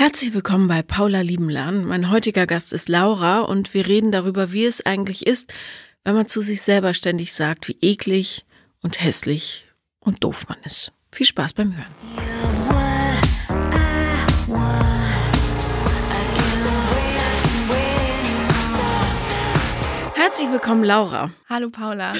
Herzlich willkommen bei Paula Lieben Lernen. Mein heutiger Gast ist Laura und wir reden darüber, wie es eigentlich ist, wenn man zu sich selber ständig sagt, wie eklig und hässlich und doof man ist. Viel Spaß beim Hören. Herzlich willkommen, Laura. Hallo Paula.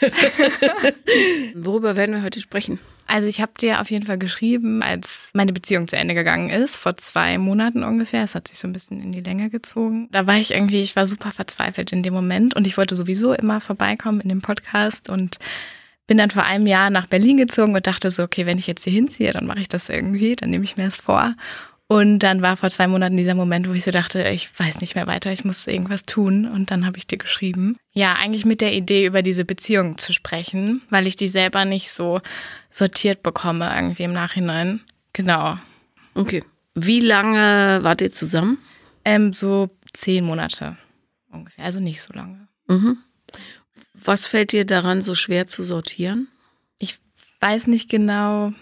Worüber werden wir heute sprechen? Also ich habe dir auf jeden Fall geschrieben, als meine Beziehung zu Ende gegangen ist, vor zwei Monaten ungefähr. Es hat sich so ein bisschen in die Länge gezogen. Da war ich irgendwie, ich war super verzweifelt in dem Moment und ich wollte sowieso immer vorbeikommen in dem Podcast und bin dann vor einem Jahr nach Berlin gezogen und dachte so, okay, wenn ich jetzt hier hinziehe, dann mache ich das irgendwie, dann nehme ich mir das vor. Und dann war vor zwei Monaten dieser Moment, wo ich so dachte, ich weiß nicht mehr weiter, ich muss irgendwas tun. Und dann habe ich dir geschrieben. Ja, eigentlich mit der Idee, über diese Beziehung zu sprechen, weil ich die selber nicht so sortiert bekomme, irgendwie im Nachhinein. Genau. Okay. Wie lange wart ihr zusammen? Ähm, so zehn Monate ungefähr, also nicht so lange. Mhm. Was fällt dir daran so schwer zu sortieren? Ich weiß nicht genau,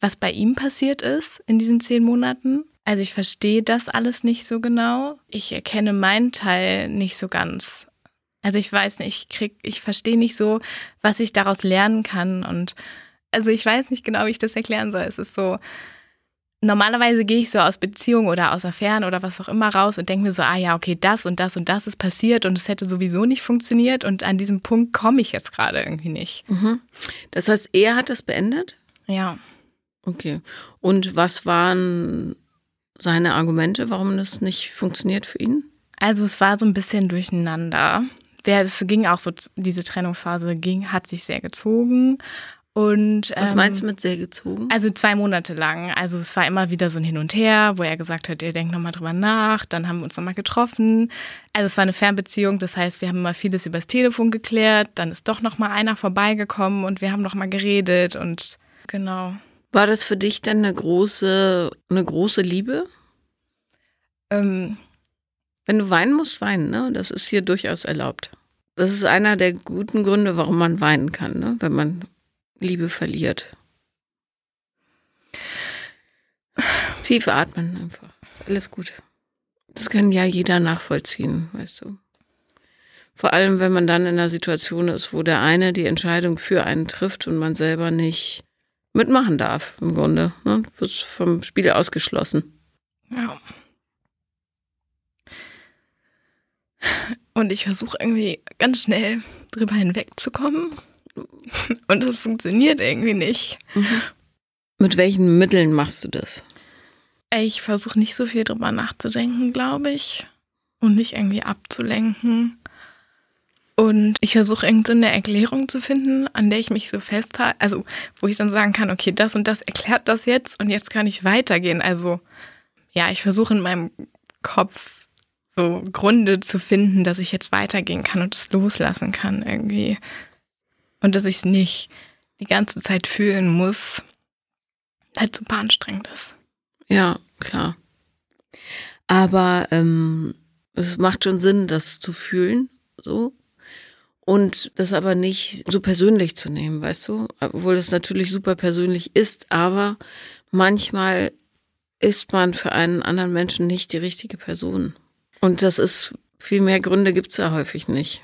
was bei ihm passiert ist in diesen zehn Monaten. Also ich verstehe das alles nicht so genau. Ich erkenne meinen Teil nicht so ganz. Also ich weiß nicht, ich krieg, ich verstehe nicht so, was ich daraus lernen kann. Und also ich weiß nicht genau, wie ich das erklären soll. Es ist so, normalerweise gehe ich so aus Beziehungen oder aus Affären oder was auch immer raus und denke mir so, ah ja, okay, das und das und das ist passiert und es hätte sowieso nicht funktioniert und an diesem Punkt komme ich jetzt gerade irgendwie nicht. Mhm. Das heißt, er hat das beendet? Ja. Okay. Und was waren seine Argumente, warum das nicht funktioniert für ihn? Also es war so ein bisschen durcheinander. Es ging auch so, diese Trennungsphase ging, hat sich sehr gezogen. Und, Was meinst du mit sehr gezogen? Also zwei Monate lang. Also es war immer wieder so ein Hin und Her, wo er gesagt hat, ihr denkt nochmal drüber nach. Dann haben wir uns nochmal getroffen. Also es war eine Fernbeziehung, das heißt, wir haben immer vieles übers Telefon geklärt. Dann ist doch nochmal einer vorbeigekommen und wir haben nochmal geredet und genau. War das für dich denn eine große, eine große Liebe? Ähm, Wenn du weinen musst, weinen, ne? Das ist hier durchaus erlaubt. Das ist einer der guten Gründe, warum man weinen kann, ne? Wenn man Liebe verliert. Tief atmen einfach. Ist alles gut. Das kann ja jeder nachvollziehen, weißt du. Vor allem, wenn man dann in einer Situation ist, wo der eine die Entscheidung für einen trifft und man selber nicht mitmachen darf, im Grunde. Ne? Du wirst vom Spiel ausgeschlossen. ja. Und ich versuche irgendwie ganz schnell drüber hinwegzukommen. Und das funktioniert irgendwie nicht. Mit welchen Mitteln machst du das? Ich versuche nicht so viel drüber nachzudenken, glaube ich. Und nicht irgendwie abzulenken. Und ich versuche irgendeine Erklärung zu finden, an der ich mich so festhalte. Also, wo ich dann sagen kann, okay, das und das erklärt das jetzt und jetzt kann ich weitergehen. Also, ja, ich versuche in meinem Kopf so Gründe zu finden, dass ich jetzt weitergehen kann und es loslassen kann irgendwie. Und dass ich es nicht die ganze Zeit fühlen muss, halt super anstrengend ist. Ja, klar. Aber ähm, es macht schon Sinn, das zu fühlen, so. Und das aber nicht so persönlich zu nehmen, weißt du? Obwohl es natürlich super persönlich ist, aber manchmal ist man für einen anderen Menschen nicht die richtige Person. Und das ist, viel mehr Gründe gibt's ja häufig nicht.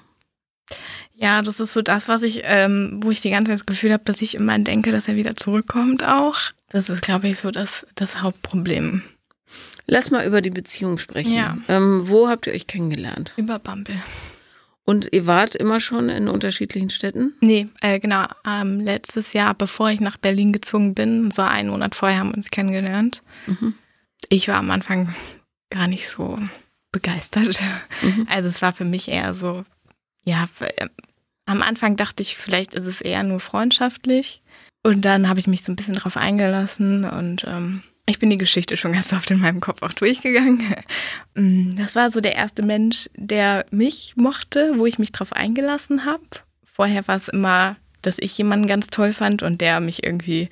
Ja, das ist so das, was ich, ähm, wo ich die ganze Zeit das Gefühl habe, dass ich immer denke, dass er wieder zurückkommt auch. Das ist, glaube ich, so das, das Hauptproblem. Lass mal über die Beziehung sprechen. Ja. Ähm, wo habt ihr euch kennengelernt? Über Bumble. Und ihr wart immer schon in unterschiedlichen Städten? Nee, äh, genau. Ähm, letztes Jahr, bevor ich nach Berlin gezogen bin, so einen Monat vorher haben wir uns kennengelernt. Mhm. Ich war am Anfang gar nicht so begeistert. Mhm. Also es war für mich eher so, ja, äh, am Anfang dachte ich, vielleicht ist es eher nur freundschaftlich. Und dann habe ich mich so ein bisschen drauf eingelassen und ähm, ich bin die Geschichte schon ganz oft in meinem Kopf auch durchgegangen. Mm, Das war so der erste Mensch, der mich mochte, wo ich mich drauf eingelassen habe. Vorher war es immer, dass ich jemanden ganz toll fand und der mich irgendwie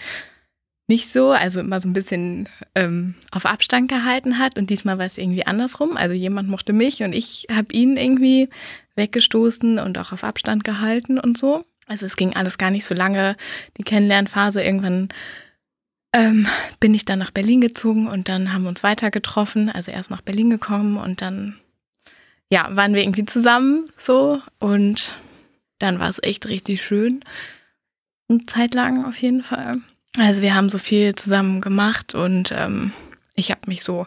nicht so, also immer so ein bisschen ähm, auf Abstand gehalten hat. Und diesmal war es irgendwie andersrum. Also jemand mochte mich und ich habe ihn irgendwie weggestoßen und auch auf Abstand gehalten und so. Also es ging alles gar nicht so lange, die Kennenlernphase. Irgendwann ähm, bin ich dann nach Berlin gezogen und dann haben wir uns weiter getroffen. Also erst nach Berlin gekommen und dann, ja, waren wir irgendwie zusammen so und dann war es echt richtig schön. Eine Zeit lang auf jeden Fall. Also wir haben so viel zusammen gemacht und ähm, ich habe mich so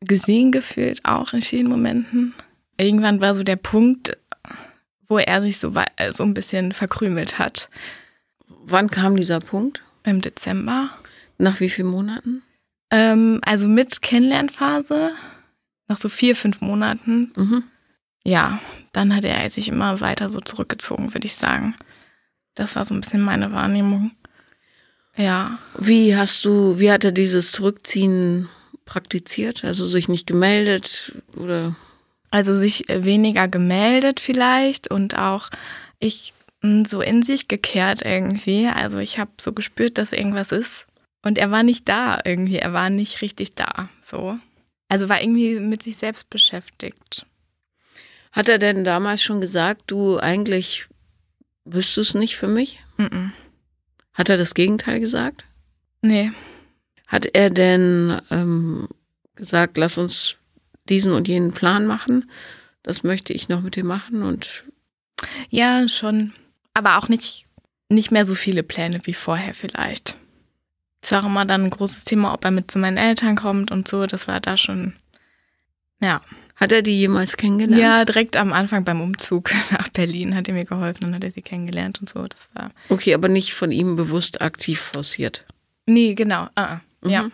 gesehen gefühlt, auch in vielen Momenten. Irgendwann war so der Punkt, wo er sich so, so ein bisschen verkrümelt hat. Wann kam dieser Punkt? Im Dezember. Nach wie vielen Monaten? Ähm, also mit Kennenlernphase, nach so vier, fünf Monaten. Mhm. Ja, dann hat er sich immer weiter so zurückgezogen, würde ich sagen. Das war so ein bisschen meine Wahrnehmung. Ja. Wie hast du, wie hat er dieses Zurückziehen praktiziert? Also sich nicht gemeldet oder? Also sich weniger gemeldet vielleicht und auch ich so in sich gekehrt irgendwie. Also ich habe so gespürt, dass irgendwas ist. Und er war nicht da irgendwie. Er war nicht richtig da. So. Also war irgendwie mit sich selbst beschäftigt. Hat er denn damals schon gesagt, du eigentlich bist du es nicht für mich? Mm -mm. Hat er das Gegenteil gesagt? Nee. Hat er denn ähm, gesagt, lass uns diesen und jenen Plan machen? Das möchte ich noch mit dir machen und ja, schon. Aber auch nicht, nicht mehr so viele Pläne wie vorher vielleicht. Es war auch immer dann ein großes Thema, ob er mit zu meinen Eltern kommt und so. Das war da schon, ja. Hat er die jemals kennengelernt? Ja, direkt am Anfang beim Umzug nach Berlin hat er mir geholfen und hat er sie kennengelernt und so. Das war. Okay, aber nicht von ihm bewusst aktiv forciert. Nee, genau. Ah, mhm. Ja.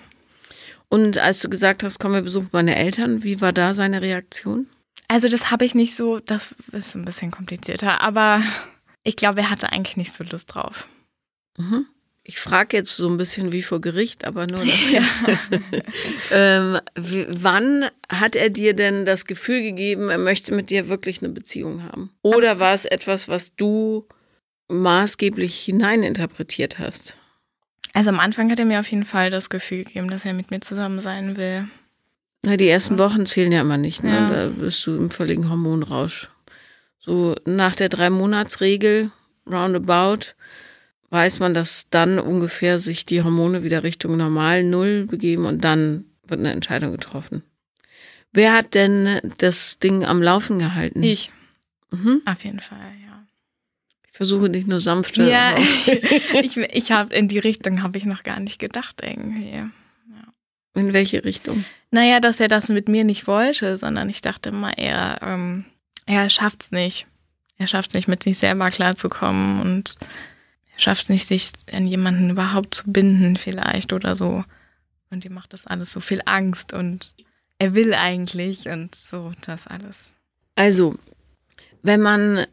Und als du gesagt hast, komm, wir besuchen meine Eltern, wie war da seine Reaktion? Also, das habe ich nicht so, das ist ein bisschen komplizierter, aber ich glaube, er hatte eigentlich nicht so Lust drauf. Mhm. Ich frage jetzt so ein bisschen wie vor Gericht, aber nur ja. ähm, wann hat er dir denn das Gefühl gegeben, er möchte mit dir wirklich eine Beziehung haben? Oder war es etwas, was du maßgeblich hineininterpretiert hast? Also am Anfang hat er mir auf jeden Fall das Gefühl gegeben, dass er mit mir zusammen sein will. Na, die ersten Wochen zählen ja immer nicht, ne? Ja. Da bist du im völligen Hormonrausch. So nach der Drei-Monats-Regel, roundabout, weiß man, dass dann ungefähr sich die Hormone wieder Richtung normal Null begeben und dann wird eine Entscheidung getroffen. Wer hat denn das Ding am Laufen gehalten? Ich. Mhm. Auf jeden Fall, ja. Ich versuche dich nur sanfter. Ja, aber- ich, ich habe in die Richtung habe ich noch gar nicht gedacht irgendwie. In welche Richtung? Naja, dass er das mit mir nicht wollte, sondern ich dachte immer, er, ähm, er schafft's nicht. Er schafft nicht, mit sich selber klarzukommen und schafft nicht, sich an jemanden überhaupt zu binden, vielleicht oder so. Und ihm macht das alles so viel Angst und er will eigentlich und so das alles. Also, wenn man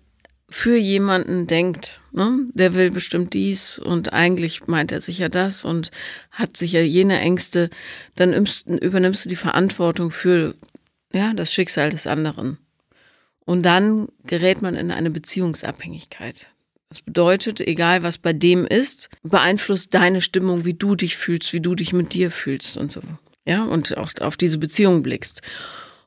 für jemanden denkt, ne, der will bestimmt dies und eigentlich meint er sicher das und hat sicher jene Ängste, dann nimmst- übernimmst du die Verantwortung für ja, das Schicksal des anderen. Und dann gerät man in eine Beziehungsabhängigkeit. Das bedeutet, egal was bei dem ist, beeinflusst deine Stimmung, wie du dich fühlst, wie du dich mit dir fühlst und so. Ja, und auch auf diese Beziehung blickst.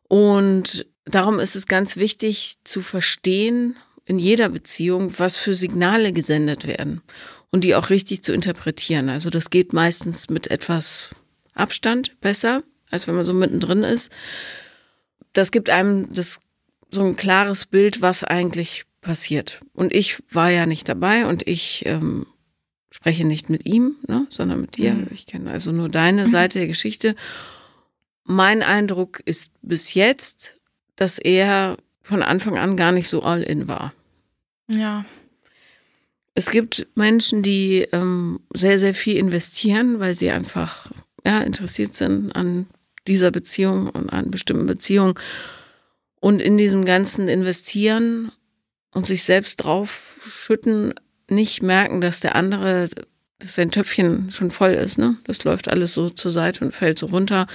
Und darum ist es ganz wichtig zu verstehen, in jeder Beziehung, was für Signale gesendet werden und die auch richtig zu interpretieren. Also das geht meistens mit etwas Abstand besser, als wenn man so mittendrin ist. Das gibt einem das so ein klares Bild, was eigentlich passiert. Und ich war ja nicht dabei und ich ähm, spreche nicht mit ihm, ne, sondern mit dir. Mhm. Ich kenne also nur deine Seite der Geschichte. Mein Eindruck ist bis jetzt, dass er von Anfang an gar nicht so all in war. Ja. Es gibt Menschen, die ähm, sehr, sehr viel investieren, weil sie einfach ja, interessiert sind an dieser Beziehung und an bestimmten Beziehungen. Und in diesem ganzen Investieren und sich selbst draufschütten, nicht merken, dass der andere, dass sein Töpfchen schon voll ist. Ne? Das läuft alles so zur Seite und fällt so runter.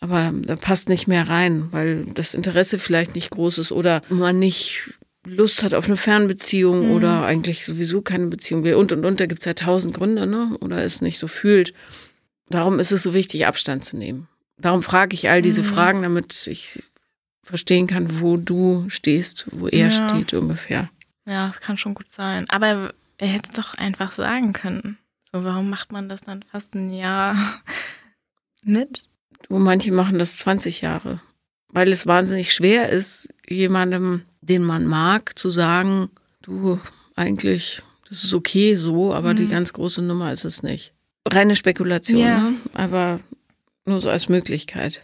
Aber da passt nicht mehr rein, weil das Interesse vielleicht nicht groß ist oder man nicht Lust hat auf eine Fernbeziehung Mhm. oder eigentlich sowieso keine Beziehung will. Und und und, da gibt es ja tausend Gründe, ne? Oder es nicht so fühlt. Darum ist es so wichtig, Abstand zu nehmen. Darum frage ich all diese Mhm. Fragen, damit ich verstehen kann, wo du stehst, wo er Ja. steht ungefähr. Ja, das kann schon gut sein. Aber er hätte es doch einfach sagen können. So, warum macht man das dann fast ein Jahr mit? Du, manche machen das 20 Jahre, weil es wahnsinnig schwer ist, jemandem, den man mag, zu sagen, du, eigentlich, das ist okay so, aber die Mhm. ganz große Nummer ist es nicht. Reine Spekulation, Ja. ne? aber nur so als Möglichkeit.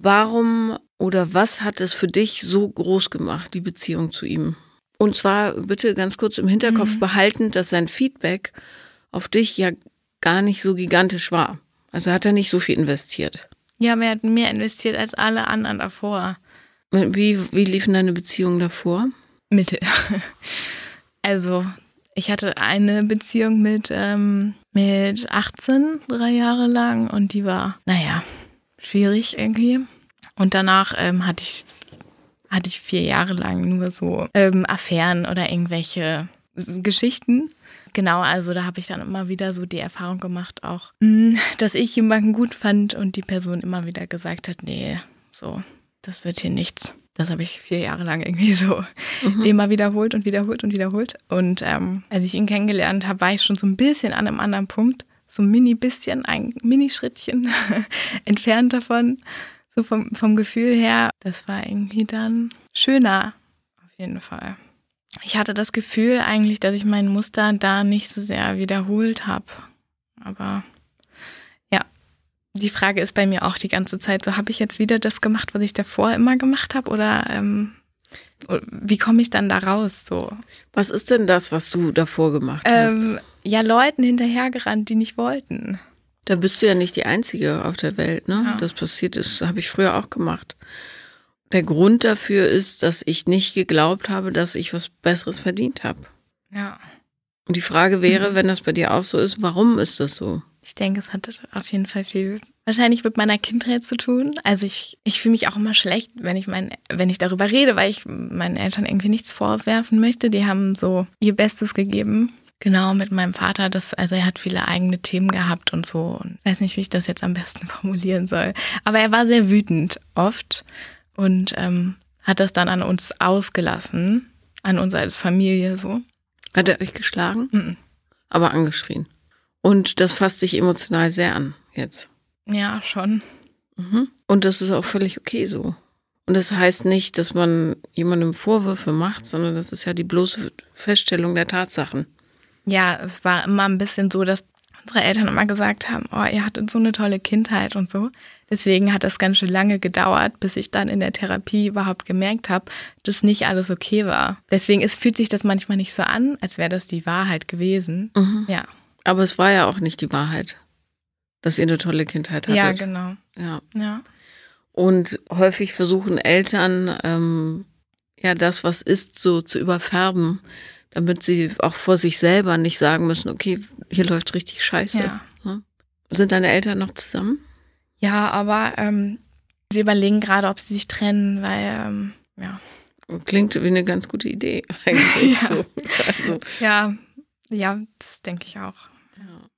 Warum oder was hat es für dich so groß gemacht, die Beziehung zu ihm? Und zwar bitte ganz kurz im Hinterkopf Mhm. behalten, dass sein Feedback auf dich ja gar nicht so gigantisch war. Also hat er nicht so viel investiert. Ja, er hat mehr investiert als alle anderen davor. Wie, wie liefen deine Beziehungen davor? Mittel. Also, ich hatte eine Beziehung mit, ähm, mit 18, drei Jahre lang, und die war, naja, schwierig irgendwie. Und danach ähm, hatte ich hatte ich vier Jahre lang nur so ähm, Affären oder irgendwelche Geschichten. Genau, also da habe ich dann immer wieder so die Erfahrung gemacht, auch, mh, dass ich jemanden gut fand und die Person immer wieder gesagt hat, nee, so, das wird hier nichts. Das habe ich vier Jahre lang irgendwie so immer wiederholt und wiederholt und wiederholt. Und ähm, als ich ihn kennengelernt habe, war ich schon so ein bisschen an einem anderen Punkt. So ein mini bisschen, ein Mini-Schrittchen entfernt davon. So vom, vom Gefühl her. Das war irgendwie dann schöner. Auf jeden Fall. Ich hatte das Gefühl eigentlich, dass ich mein Muster da nicht so sehr wiederholt habe. Aber ja, die Frage ist bei mir auch die ganze Zeit so, habe ich jetzt wieder das gemacht, was ich davor immer gemacht habe? Oder ähm, wie komme ich dann da raus? So? Was ist denn das, was du davor gemacht hast? Ähm, ja, Leuten hinterhergerannt, die nicht wollten. Da bist du ja nicht die Einzige auf der Welt, ne? Ja. Das passiert ist, habe ich früher auch gemacht. Der Grund dafür ist, dass ich nicht geglaubt habe, dass ich was Besseres verdient habe. Ja. Und die Frage wäre, wenn das bei dir auch so ist, warum ist das so? Ich denke, es hatte auf jeden Fall viel wahrscheinlich mit meiner Kindheit zu tun. Also ich, ich fühle mich auch immer schlecht, wenn ich mein, wenn ich darüber rede, weil ich meinen Eltern irgendwie nichts vorwerfen möchte. Die haben so ihr Bestes gegeben. Genau, mit meinem Vater, das, also er hat viele eigene Themen gehabt und so. Und ich weiß nicht, wie ich das jetzt am besten formulieren soll. Aber er war sehr wütend oft und ähm, hat das dann an uns ausgelassen, an uns als Familie so. Hat er euch geschlagen? Mhm. Aber angeschrien. Und das fasst dich emotional sehr an jetzt. Ja, schon. Mhm. Und das ist auch völlig okay so. Und das heißt nicht, dass man jemandem Vorwürfe macht, sondern das ist ja die bloße Feststellung der Tatsachen. Ja, es war immer ein bisschen so, dass unsere Eltern immer gesagt haben, oh, ihr hattet so eine tolle Kindheit und so. Deswegen hat das ganz schön lange gedauert, bis ich dann in der Therapie überhaupt gemerkt habe, dass nicht alles okay war. Deswegen es fühlt sich das manchmal nicht so an, als wäre das die Wahrheit gewesen. Mhm. Ja, Aber es war ja auch nicht die Wahrheit, dass ihr eine tolle Kindheit hattet. ja, genau. Ja. Ja. Und häufig versuchen Eltern, ähm, ja, das, was ist, so zu überfärben, damit sie auch vor sich selber nicht sagen müssen, okay, hier läuft richtig scheiße. Ja. Sind deine Eltern noch zusammen? ja, aber ähm, sie überlegen gerade, ob sie sich trennen, weil, ähm, ja. Klingt wie eine ganz gute Idee eigentlich. Ja. so. also, Ja, ja, das denke ich auch.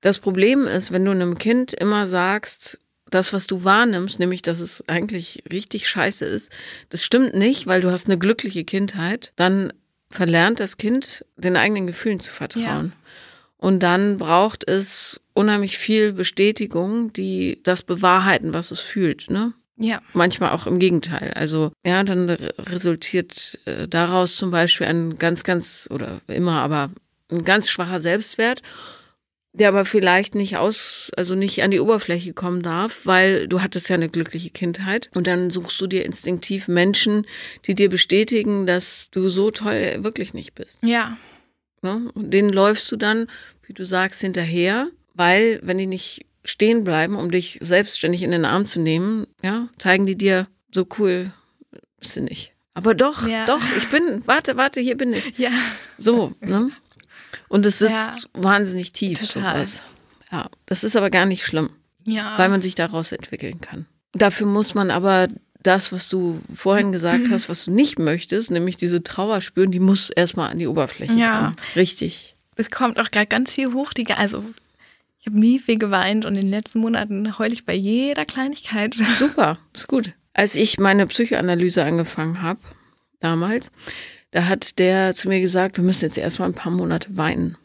Das Problem ist, wenn du einem Kind immer sagst, das, was du wahrnimmst, nämlich, dass es eigentlich richtig scheiße ist, das stimmt nicht, weil du hast eine glückliche Kindheit, dann verlernt das Kind, den eigenen Gefühlen zu vertrauen. Und dann braucht es unheimlich viel Bestätigung, die das bewahrheiten, was es fühlt, ne? Ja, Manchmal auch im Gegenteil. Also ja, dann re- resultiert äh, daraus zum Beispiel ein ganz, ganz oder immer, aber ein ganz schwacher Selbstwert, der aber vielleicht nicht aus, also nicht an die Oberfläche kommen darf, weil du hattest ja eine glückliche Kindheit und dann suchst du dir instinktiv Menschen, die dir bestätigen, dass du so toll wirklich nicht bist. ja, Ne? Und denen läufst du dann, wie du sagst, hinterher, weil wenn die nicht stehen bleiben, um dich selbstständig in den Arm zu nehmen, ja, zeigen die dir, so cool bist du nicht. Aber doch, Ja. doch, ich bin, warte, warte, hier bin ich. ja. So, ne? Und es sitzt Ja. wahnsinnig tief, Total. sowas. Ja, das ist aber gar nicht schlimm, Ja. weil man sich daraus entwickeln kann. Dafür muss man aber das, was du vorhin gesagt hast, was du nicht möchtest, nämlich diese Trauer spüren, die muss erstmal an die Oberfläche Ja. kommen. Richtig. es kommt auch gerade ganz viel hoch. Die, also ich habe nie viel geweint und in den letzten Monaten heule ich bei jeder Kleinigkeit. Super, ist gut. Als ich meine Psychoanalyse angefangen habe, damals, da hat der zu mir gesagt, wir müssen jetzt erstmal ein paar Monate weinen.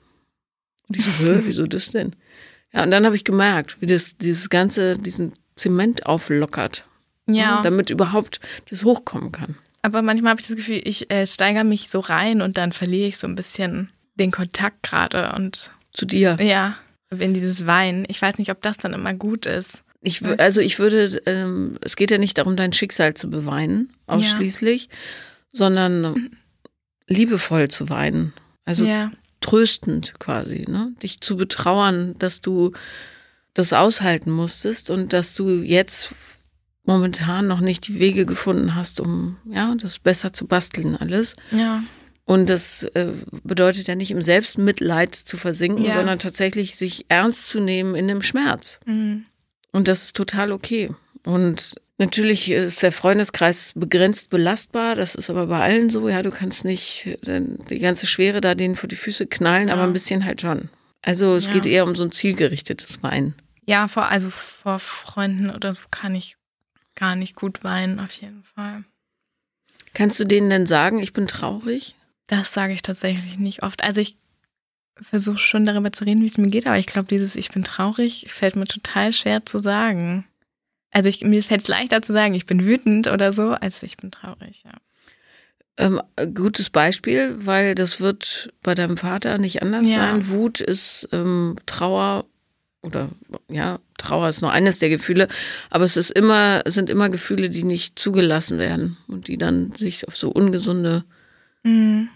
Und ich so, wieso das denn? Ja, und dann habe ich gemerkt, wie das dieses ganze, diesen Zement auflockert. Ja. Damit überhaupt das hochkommen kann. Aber manchmal habe ich das Gefühl, ich äh, steigere mich so rein und dann verliere ich so ein bisschen den Kontakt gerade und Zu dir. ja, in dieses Weinen. Ich weiß nicht, ob das dann immer gut ist. Ich, also ich würde, ähm, es geht ja nicht darum, dein Schicksal zu beweinen, ausschließlich, sondern liebevoll zu weinen. Also ja. tröstend quasi, ne? Dich zu betrauern, dass du das aushalten musstest und dass du jetzt momentan noch nicht die Wege gefunden hast, um ja, das besser zu basteln alles. Ja. Und das äh, bedeutet ja nicht im Selbstmitleid zu versinken, Ja. sondern tatsächlich sich ernst zu nehmen in dem Schmerz. Mhm. Und das ist total okay. Und natürlich ist der Freundeskreis begrenzt belastbar. Das ist aber bei allen so. Ja, du kannst nicht äh, die ganze Schwere da denen vor die Füße knallen, aber Ja. ein bisschen halt schon. Also es Ja. geht eher um so ein zielgerichtetes Weinen. Ja, vor, also vor Freunden oder so kann ich gar nicht gut weinen, auf jeden Fall. Kannst du denen denn sagen, ich bin traurig? Das sage ich tatsächlich nicht oft. Also ich versuche schon darüber zu reden, wie es mir geht, aber ich glaube, dieses Ich bin traurig fällt mir total schwer zu sagen. Also ich, mir fällt es leichter zu sagen, ich bin wütend oder so, als ich bin traurig, ja. Ähm, gutes Beispiel, weil das wird bei deinem Vater nicht anders Ja. sein. Wut ist ähm, Trauer oder ja, Trauer ist nur eines der Gefühle, aber es ist immer, sind immer Gefühle, die nicht zugelassen werden und die dann sich auf so ungesunde Mhm.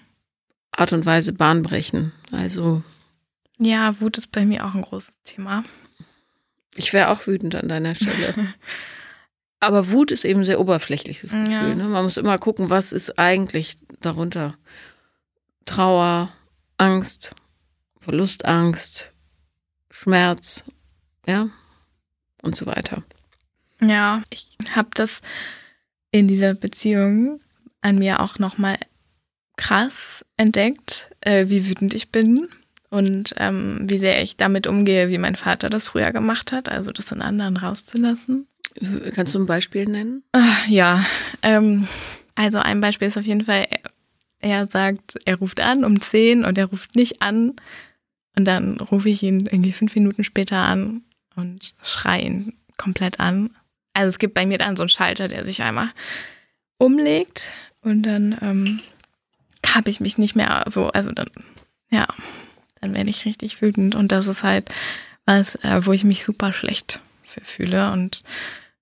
Art und Weise Bahn brechen. Also Ja, Wut ist bei mir auch ein großes Thema. Ich wäre auch wütend an deiner Stelle. Aber Wut ist eben sehr oberflächliches Gefühl. Ja. Ne? Man muss immer gucken, was ist eigentlich darunter. Trauer, Angst, Verlustangst, Schmerz, ja, und so weiter. Ja, ich habe das in dieser Beziehung an mir auch nochmal krass entdeckt, äh, wie wütend ich bin und ähm, wie sehr ich damit umgehe, wie mein Vater das früher gemacht hat, also das in anderen rauszulassen. Kannst du ein Beispiel nennen? Ah, Ja, ähm, also ein Beispiel ist auf jeden Fall, er, er sagt, er ruft an um 10 und er ruft nicht an. Und dann rufe ich ihn irgendwie fünf Minuten später an und schreie ihn komplett an. Also es gibt bei mir dann so einen Schalter, der sich einmal umlegt und dann ähm, habe ich mich nicht mehr so, also dann, ja, dann werde ich richtig wütend. Und das ist halt was, äh, wo ich mich super schlecht für fühle und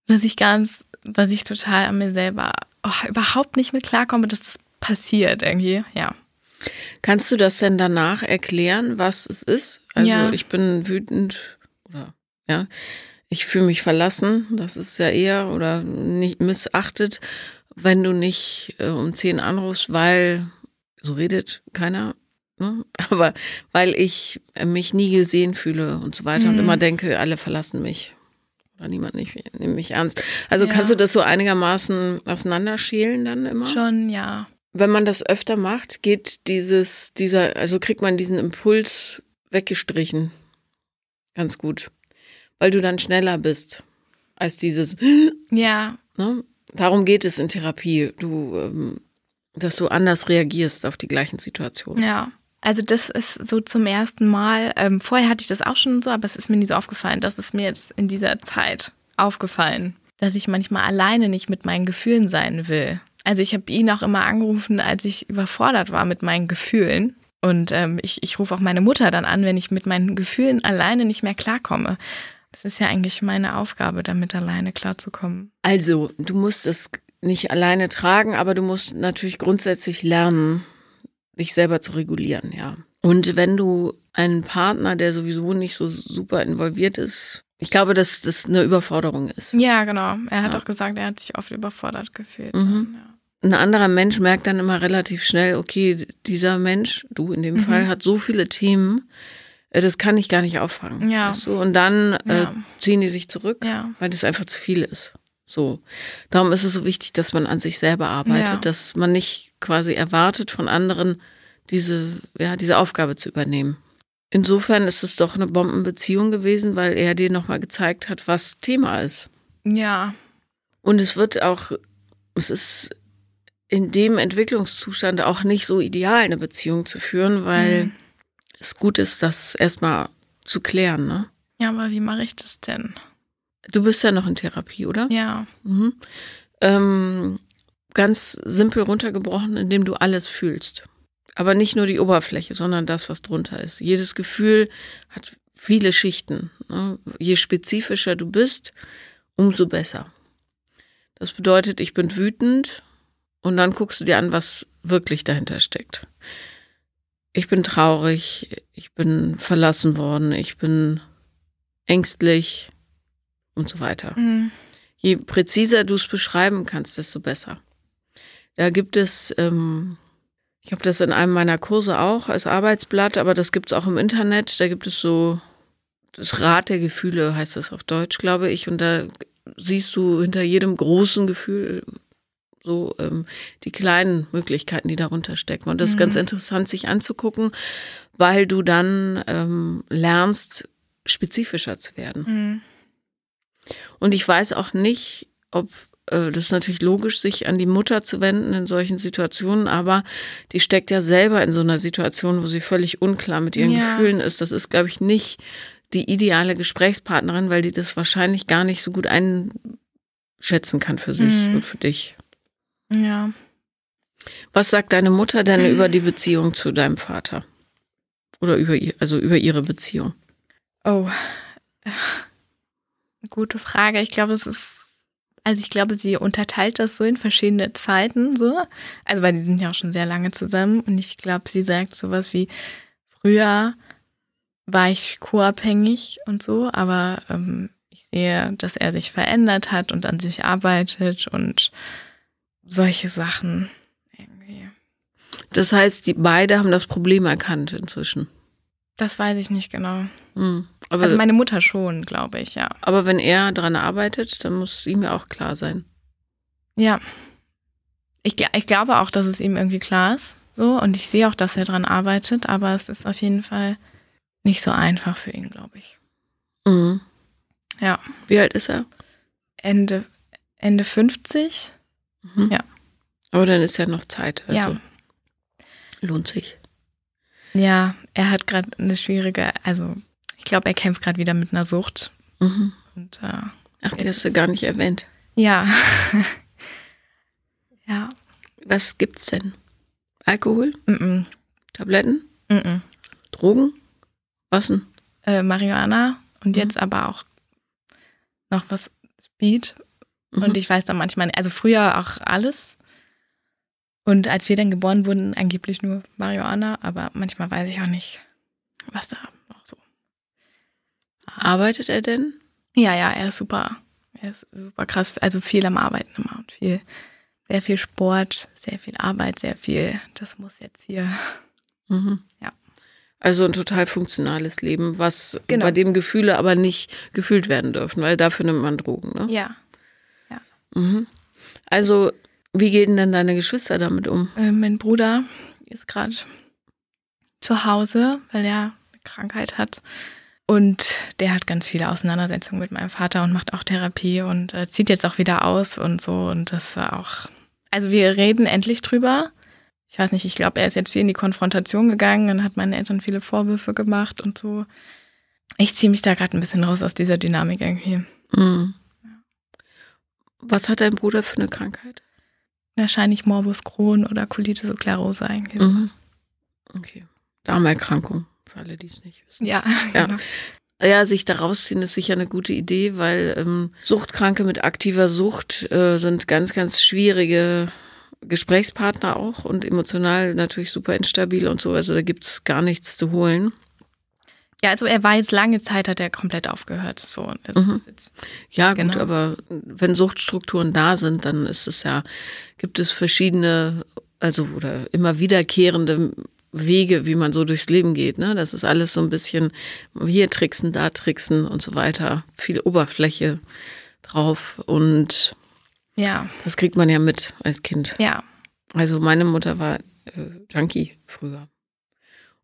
was ich ganz, was ich total an mir selber oh, überhaupt nicht mit klarkomme, dass das passiert irgendwie, ja. Kannst du das denn danach erklären, was es ist? Also Ja. ich bin wütend oder ja, ich fühle mich verlassen. Das ist ja eher oder nicht missachtet, wenn du nicht äh, um 10 anrufst, weil so redet keiner. Ne? Aber weil ich mich nie gesehen fühle und so weiter und Mhm. immer denke, alle verlassen mich. Oder niemand nicht, nimmt mich ernst. Also Ja. kannst du das so einigermaßen auseinanderschälen dann immer? Schon, ja. Wenn man das öfter macht, geht dieses, dieser, also kriegt man diesen Impuls weggestrichen. Ganz gut. Weil du dann schneller bist als dieses, Ja, ne? Darum geht es in Therapie. Du, ähm, dass du anders reagierst auf die gleichen Situationen. ja. Also das ist so zum ersten Mal, ähm, vorher hatte ich das auch schon so, aber es ist mir nie so aufgefallen. Das ist mir jetzt in dieser Zeit aufgefallen, dass ich manchmal alleine nicht mit meinen Gefühlen sein will. Also ich habe ihn auch immer angerufen, als ich überfordert war mit meinen Gefühlen. Und ähm, ich, ich rufe auch meine Mutter dann an, wenn ich mit meinen Gefühlen alleine nicht mehr klarkomme. Das ist ja eigentlich meine Aufgabe, damit alleine klarzukommen. Also, du musst es nicht alleine tragen, aber du musst natürlich grundsätzlich lernen, dich selber zu regulieren, ja. Und wenn du einen Partner, der sowieso nicht so super involviert ist, ich glaube, dass das eine Überforderung ist. Ja, genau. Er hat Ja. auch gesagt, er hat sich oft überfordert gefühlt. Mhm. Dann, ja. Ein anderer Mensch merkt dann immer relativ schnell, okay, dieser Mensch, du in dem Mhm. Fall, hat so viele Themen, äh, das kann ich gar nicht auffangen. Ja. Weißt du? Und dann äh, Ja. ziehen die sich zurück, Ja. weil das einfach zu viel ist. So. Darum ist es so wichtig, dass man an sich selber arbeitet, Ja. dass man nicht quasi erwartet von anderen, diese, ja, diese Aufgabe zu übernehmen. Insofern ist es doch eine Bombenbeziehung gewesen, weil er dir nochmal gezeigt hat, was Thema ist. Ja. Und es wird auch, es ist in dem Entwicklungszustand auch nicht so ideal, eine Beziehung zu führen, weil mhm. es gut ist, das erstmal zu klären. Ne? Ja, aber wie mache ich das denn? Du bist ja noch in Therapie, oder? Ja. Mhm. Ähm, ganz simpel runtergebrochen, indem du alles fühlst. Aber nicht nur die Oberfläche, sondern das, was drunter ist. Jedes Gefühl hat viele Schichten. Ne? Je spezifischer du bist, umso besser. Das bedeutet, ich bin wütend und dann guckst du dir an, was wirklich dahinter steckt. Ich bin traurig, ich bin verlassen worden, ich bin ängstlich und so weiter. Mhm. Je präziser du es beschreiben kannst, desto besser. Da gibt es, ähm, ich habe das in einem meiner Kurse auch als Arbeitsblatt, aber das gibt es auch im Internet. Da gibt es so das Rad der Gefühle, heißt das auf Deutsch, glaube ich. Und da siehst du hinter jedem großen Gefühl so ähm, die kleinen Möglichkeiten, die darunter stecken. Und das mhm. ist ganz mhm. interessant, sich anzugucken, weil du dann ähm, lernst, spezifischer zu werden. Mhm. Und ich weiß auch nicht, ob äh, das ist natürlich logisch, sich an die Mutter zu wenden in solchen Situationen, aber die steckt ja selber in so einer Situation, wo sie völlig unklar mit ihren ja. Gefühlen ist. Das ist, glaube ich, nicht die ideale Gesprächspartnerin, weil die das wahrscheinlich gar nicht so gut einschätzen kann für sich mhm. und für dich. Ja. Was sagt deine Mutter denn über die Beziehung zu deinem Vater? Oder über ihr, also über ihre Beziehung? Oh, gute Frage. Ich glaube, es ist, also ich glaube, sie unterteilt das so in verschiedene Zeiten so. Also weil die sind ja auch schon sehr lange zusammen und ich glaube, sie sagt sowas wie früher war ich co-abhängig und so, aber ähm, ich sehe, dass er sich verändert hat und an sich arbeitet und solche Sachen irgendwie. Das heißt, die beide haben das Problem erkannt inzwischen. Das weiß ich nicht genau. Mhm. Also meine Mutter schon, glaube ich, ja. Aber wenn er daran arbeitet, dann muss ihm ja auch klar sein. Ja. Ich, ich glaube auch, dass es ihm irgendwie klar ist. So, und ich sehe auch, dass er daran arbeitet, aber es ist auf jeden Fall nicht so einfach für ihn, glaube ich. Mhm. Ja. Wie alt ist er? Ende, Ende 50. Mhm. Ja. Aber dann ist ja noch Zeit. Also ja. Lohnt sich. Ja, er hat gerade eine schwierige, also glaube, er kämpft gerade wieder mit einer Sucht. Mhm. Und, äh, Ach, die hast du gar nicht erwähnt. Ja. ja. Was gibt's denn? Alkohol? Mm -mm. Tabletten? Mm Drogen? Was denn? Äh, Marihuana und mhm. jetzt aber auch noch was Speed Mhm. Und ich weiß dann manchmal, also früher auch alles. Und als wir dann geboren wurden, angeblich nur Marihuana, aber manchmal weiß ich auch nicht, was da. Arbeitet er denn? Ja, ja, er ist super. Er ist super krass, also viel am Arbeiten immer und viel, sehr viel Sport, sehr viel Arbeit, sehr viel, das muss jetzt hier. Mhm. Ja. Also ein total funktionales Leben, was genau. bei dem Gefühle aber nicht gefühlt werden dürfen, weil dafür nimmt man Drogen, ne? Ja, Mhm. Also, wie gehen denn deine Geschwister damit um? Äh, mein Bruder ist gerade zu Hause, weil er eine Krankheit hat. Und der hat ganz viele Auseinandersetzungen mit meinem Vater und macht auch Therapie und äh, zieht jetzt auch wieder aus und so. Und das war auch. Also wir reden endlich drüber. Ich weiß nicht, ich glaube, er ist jetzt viel in die Konfrontation gegangen und hat meinen Eltern viele Vorwürfe gemacht und so. Ich ziehe mich da gerade ein bisschen raus aus dieser Dynamik irgendwie. Mhm. Was hat dein Bruder für eine Krankheit? Wahrscheinlich Morbus Crohn oder Colitis ulcerosa eigentlich. Mhm. Okay. Darmerkrankung, für alle, die es nicht wissen. Ja, ja. Genau. Ja, sich da rausziehen ist sicher eine gute Idee, weil ähm, Suchtkranke mit aktiver Sucht äh, sind ganz, ganz schwierige Gesprächspartner auch und emotional natürlich super instabil und so. Also da gibt es gar nichts zu holen. Ja, also er war jetzt lange Zeit, hat er komplett aufgehört. So, mhm. ja, genau. gut, aber wenn Suchtstrukturen da sind, dann ist es ja, gibt es verschiedene, also oder immer wiederkehrende Wege, wie man so durchs Leben geht. Ne? Das ist alles so ein bisschen hier tricksen, da tricksen und so weiter. Viel Oberfläche drauf und ja, das kriegt man ja mit als Kind. Ja. Also meine Mutter war äh, Junkie früher.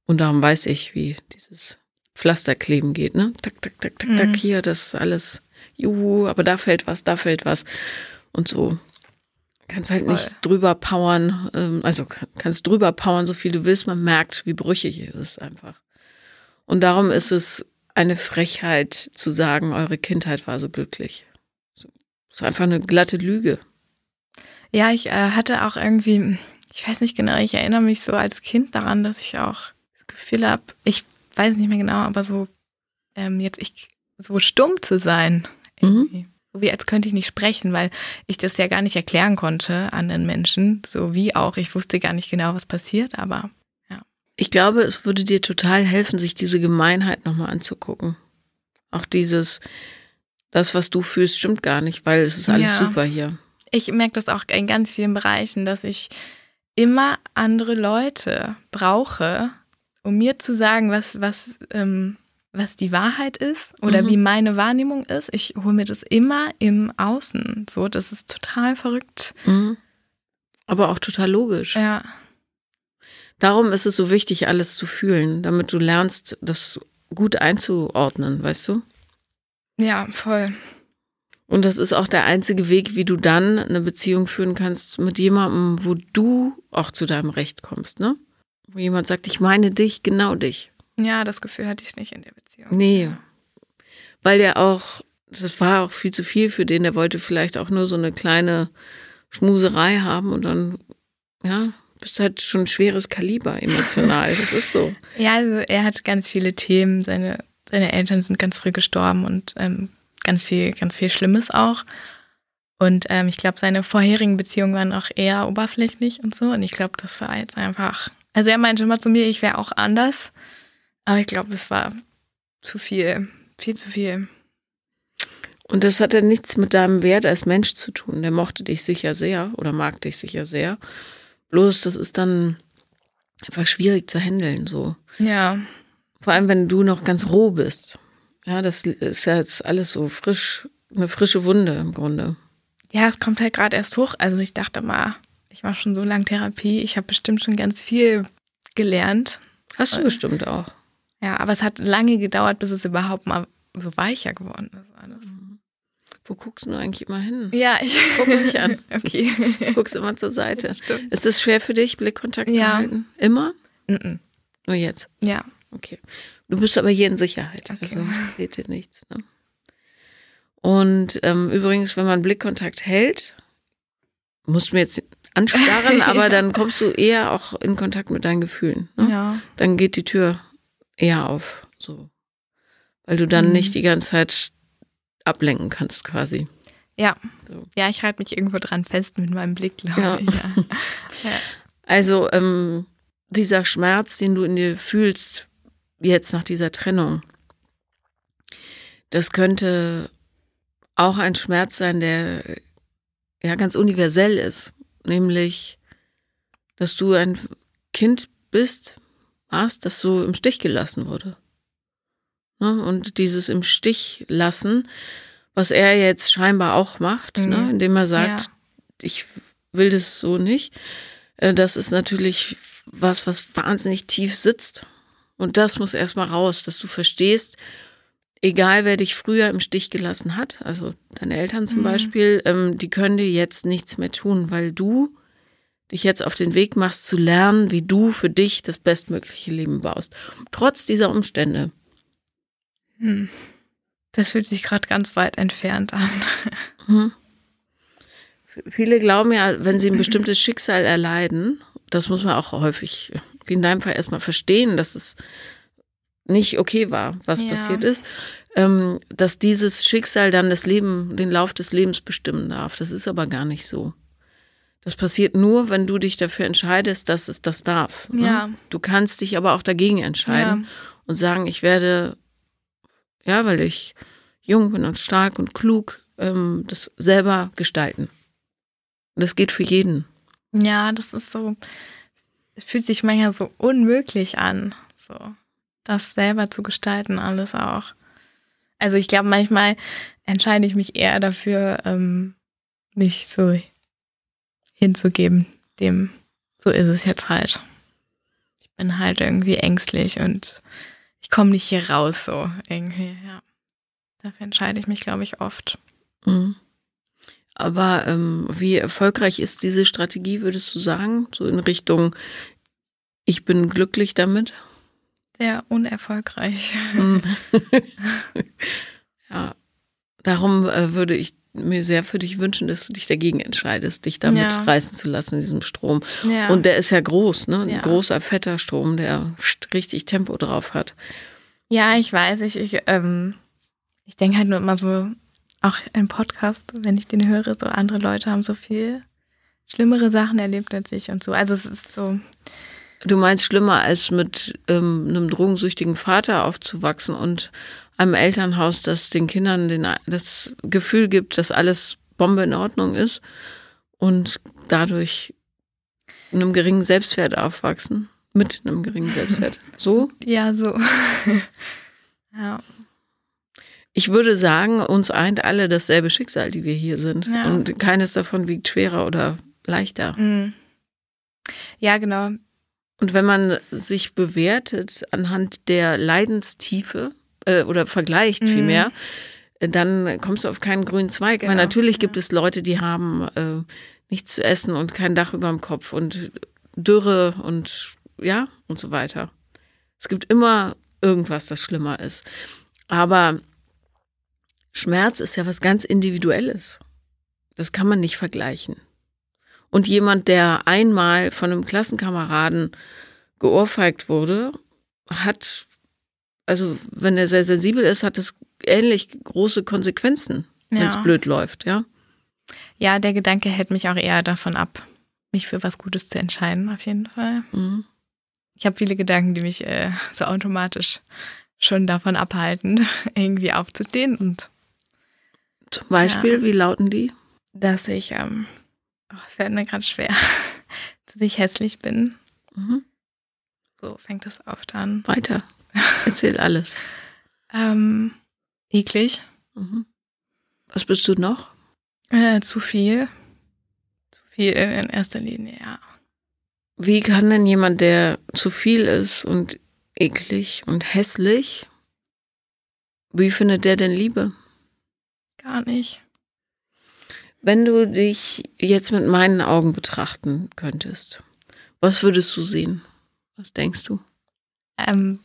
Und darum weiß ich, wie dieses Pflasterkleben geht, ne? Tak, tak, tak, tak, mhm. tak, hier, das ist alles, juhu, aber da fällt was, da fällt was und so. Kannst halt nicht Voll. drüber powern, ähm, also kannst drüber powern, so viel du willst. Man merkt, wie brüchig es ist einfach. Und darum ist es eine Frechheit zu sagen, eure Kindheit war so glücklich. Das ist einfach eine glatte Lüge. Ja, ich äh, hatte auch irgendwie, ich weiß nicht genau, ich erinnere mich so als Kind daran, dass ich auch das Gefühl habe, ich weiß nicht mehr genau, aber so ähm, jetzt ich so stumm zu sein. Mhm. Wie als könnte ich nicht sprechen, weil ich das ja gar nicht erklären konnte anderen Menschen. So wie auch. Ich wusste gar nicht genau, was passiert, aber ja. Ich glaube, es würde dir total helfen, sich diese Gemeinheit nochmal anzugucken. Auch dieses, das, was du fühlst, stimmt gar nicht, weil es ist alles ja. super hier. Ich merke das auch in ganz vielen Bereichen, dass ich immer andere Leute brauche, um mir zu sagen, was, was ähm, was die Wahrheit ist oder mhm. wie meine Wahrnehmung ist. Ich hole mir das immer im Außen. So, das ist total verrückt. Mhm. Aber auch total logisch. Ja. Darum ist es so wichtig, alles zu fühlen, damit du lernst, das gut einzuordnen, weißt du? Ja, voll. Und das ist auch der einzige Weg, wie du dann eine Beziehung führen kannst mit jemandem, wo du auch zu deinem Recht kommst, ne? Wo jemand sagt, ich meine dich, genau dich. Ja, das Gefühl hatte ich nicht in der Beziehung. Nee. Weil der auch, das war auch viel zu viel für den, der wollte vielleicht auch nur so eine kleine Schmuserei haben und dann, ja, bist halt schon ein schweres Kaliber emotional. Das ist so. Ja, also er hat ganz viele Themen. Seine, seine Eltern sind ganz früh gestorben und ähm, ganz viel, ganz viel Schlimmes auch. Und ähm, ich glaube, seine vorherigen Beziehungen waren auch eher oberflächlich und so. Und ich glaube, das war jetzt einfach. Also er meinte immer zu mir, ich wäre auch anders. Aber ich glaube, es war zu viel, viel zu viel. Und das hatte nichts mit deinem Wert als Mensch zu tun. Der mochte dich sicher sehr oder mag dich sicher sehr. Bloß, das ist dann einfach schwierig zu handeln, so. Ja. Vor allem, wenn du noch ganz roh bist. Ja, das ist ja jetzt alles so frisch, eine frische Wunde im Grunde. Ja, es kommt halt gerade erst hoch. Also ich dachte mal, ich war schon so lange Therapie, ich habe bestimmt schon ganz viel gelernt. Hast du bestimmt auch. Ja, aber es hat lange gedauert, bis es überhaupt mal so weicher geworden ist. Alles. Mhm. Wo guckst du eigentlich immer hin? Ja, ich guck mich an. okay. Guckst immer zur Seite. Stimmt. Ist es schwer für dich, Blickkontakt ja. zu halten? Immer? Mm Nur jetzt? Ja. Okay. Du bist aber hier in Sicherheit. Okay. Also seht ihr nichts. Ne? Und ähm, übrigens, wenn man Blickkontakt hält, musst du mir jetzt anstarren, aber dann kommst du eher auch in Kontakt mit deinen Gefühlen. Ne? Ja. Dann geht die Tür eher auf. So. Weil du dann mhm. nicht die ganze Zeit ablenken kannst, quasi. Ja. So. Ja, ich halte mich irgendwo dran fest mit meinem Blick, glaube ja. ich. Ja. ja. Also, ähm, dieser Schmerz, den du in dir fühlst, jetzt nach dieser Trennung, das könnte auch ein Schmerz sein, der ja ganz universell ist. Nämlich, dass du ein Kind bist, warst, das so im Stich gelassen wurde. Ne? Und dieses im Stich lassen, was er jetzt scheinbar auch macht, ne? mhm. ne? indem er sagt, ja. ich will das so nicht, äh, das ist natürlich was, was wahnsinnig tief sitzt. Und das muss erstmal raus, dass du verstehst, egal wer dich früher im Stich gelassen hat, also deine Eltern zum mhm. Beispiel, ähm, die können dir jetzt nichts mehr tun, weil du dich jetzt auf den Weg machst zu lernen, wie du für dich das bestmögliche Leben baust. Trotz dieser Umstände. Hm. Das fühlt sich gerade ganz weit entfernt an. Hm. Viele glauben ja, wenn sie ein bestimmtes Schicksal erleiden, das muss man auch häufig, wie in deinem Fall, erstmal verstehen, dass es nicht okay war, was ja. passiert ist, ähm, dass dieses Schicksal dann das Leben, den Lauf des Lebens bestimmen darf. Das ist aber gar nicht so. Das passiert nur, wenn du dich dafür entscheidest, dass es das darf. Ne? Ja. Du kannst dich aber auch dagegen entscheiden ja. und sagen, ich werde, ja, weil ich jung bin und stark und klug, ähm, das selber gestalten. Und das geht für jeden. Ja, das ist so, es fühlt sich manchmal so unmöglich an, so das selber zu gestalten, alles auch. Also ich glaube, manchmal entscheide ich mich eher dafür, ähm, mich so hinzugeben, dem, so ist es jetzt halt. Ich bin halt irgendwie ängstlich und ich komme nicht hier raus, so irgendwie, ja. Dafür entscheide ich mich, glaube ich, oft. Mhm. Aber ähm, wie erfolgreich ist diese Strategie, würdest du sagen? So in Richtung, ich bin glücklich damit? Sehr unerfolgreich. Hm. ja, darum äh, würde ich mir sehr für dich wünschen, dass du dich dagegen entscheidest, dich damit Ja. reißen zu lassen in diesem Strom. Ja. Und der ist ja groß, ne? Ein Ja. großer, fetter Strom, der richtig Tempo drauf hat. Ja, ich weiß, ich, ich, ähm, ich denke halt nur immer so, auch im Podcast, wenn ich den höre, so andere Leute haben so viel schlimmere Sachen erlebt als ich und so. Also es ist so, Du meinst schlimmer als mit ähm, einem drogensüchtigen Vater aufzuwachsen und einem Elternhaus, das den Kindern den, das Gefühl gibt, dass alles Bombe in Ordnung ist und dadurch einem geringen Selbstwert aufwachsen. Mit einem geringen Selbstwert. So? ja, so. ja. Ich würde sagen, uns eint alle dasselbe Schicksal, die wir hier sind. Ja. Und keines davon wiegt schwerer oder leichter. Mm. Ja, genau. Und wenn man sich bewertet anhand der Leidenstiefe äh, oder vergleicht Mhm. vielmehr, äh, dann kommst du auf keinen grünen Zweig. Weil Genau, natürlich ja. gibt es Leute, die haben äh, nichts zu essen und kein Dach über dem Kopf und Dürre und ja und so weiter. Es gibt immer irgendwas, das schlimmer ist. Aber Schmerz ist ja was ganz Individuelles. Das kann man nicht vergleichen. Und jemand, der einmal von einem Klassenkameraden geohrfeigt wurde, hat, also wenn er sehr sensibel ist, hat es ähnlich große Konsequenzen, wenn es Ja. blöd läuft, ja. Ja, der Gedanke hält mich auch eher davon ab, mich für was Gutes zu entscheiden, auf jeden Fall. Mhm. Ich habe viele Gedanken, die mich äh, so automatisch schon davon abhalten, irgendwie aufzustehen und Zum Beispiel, wie lauten die? dass ich, ähm, oh, es fällt mir gerade schwer, dass ich hässlich bin. Mhm. So fängt es oft an. Weiter. Erzähl alles. Ähm, eklig, Mhm. Was bist du noch? äh, zu viel. Zu viel in erster Linie, ja. Wie kann denn jemand, der zu viel ist und eklig und hässlich, wie findet der denn Liebe? Gar nicht. Wenn du dich jetzt mit meinen Augen betrachten könntest, was würdest du sehen? Was denkst du? Ähm,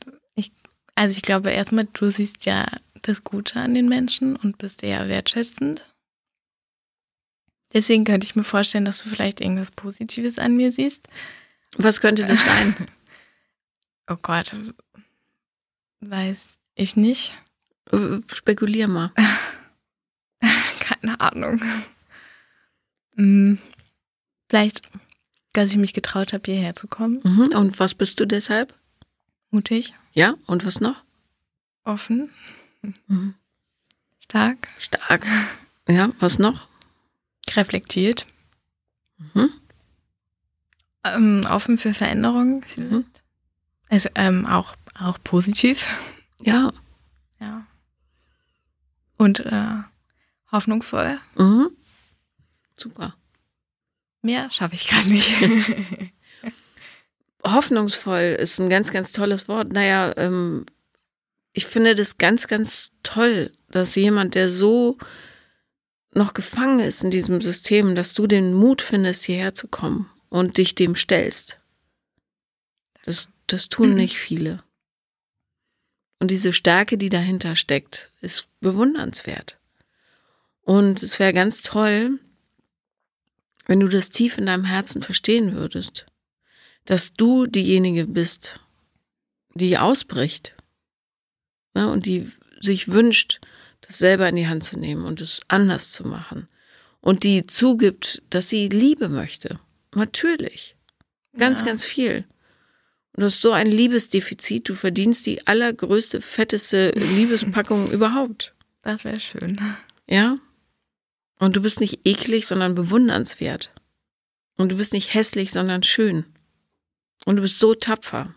also ich glaube erstmal, du siehst ja das Gute an den Menschen und bist eher wertschätzend. Deswegen könnte ich mir vorstellen, dass du vielleicht irgendwas Positives an mir siehst. Was könnte das sein? Oh Gott, weiß ich nicht. Äh, Spekulier mal. Keine Ahnung. Hm, vielleicht, dass ich mich getraut habe, hierher zu kommen. Mhm. Und was bist du deshalb? Mutig, Ja, und was noch? offen, Mhm. stark, Stark. Ja, was noch? reflektiert, Mhm. ähm, offen für Veränderungen. Mhm. Also ähm, auch, auch positiv. Ja. Ja. Und äh, hoffnungsvoll. Mhm. Super. Mehr schaffe ich gerade nicht. Hoffnungsvoll ist ein ganz, ganz tolles Wort. Naja, ähm, ich finde das ganz, ganz toll, dass jemand, der so noch gefangen ist in diesem System, dass du den Mut findest, hierher zu kommen und dich dem stellst. Das, das tun Mhm. nicht viele. Und diese Stärke, die dahinter steckt, ist bewundernswert. Und es wäre ganz toll, wenn du das tief in deinem Herzen verstehen würdest, dass du diejenige bist, die ausbricht ne, und die sich wünscht, das selber in die Hand zu nehmen und es anders zu machen und die zugibt, dass sie Liebe möchte. Natürlich. Ganz, Ja. ganz viel. Und du hast so ein Liebesdefizit, du verdienst die allergrößte, fetteste Liebespackung überhaupt. Das wäre schön. Ja? Und du bist nicht eklig, sondern bewundernswert. Und du bist nicht hässlich, sondern schön. Und du bist so tapfer.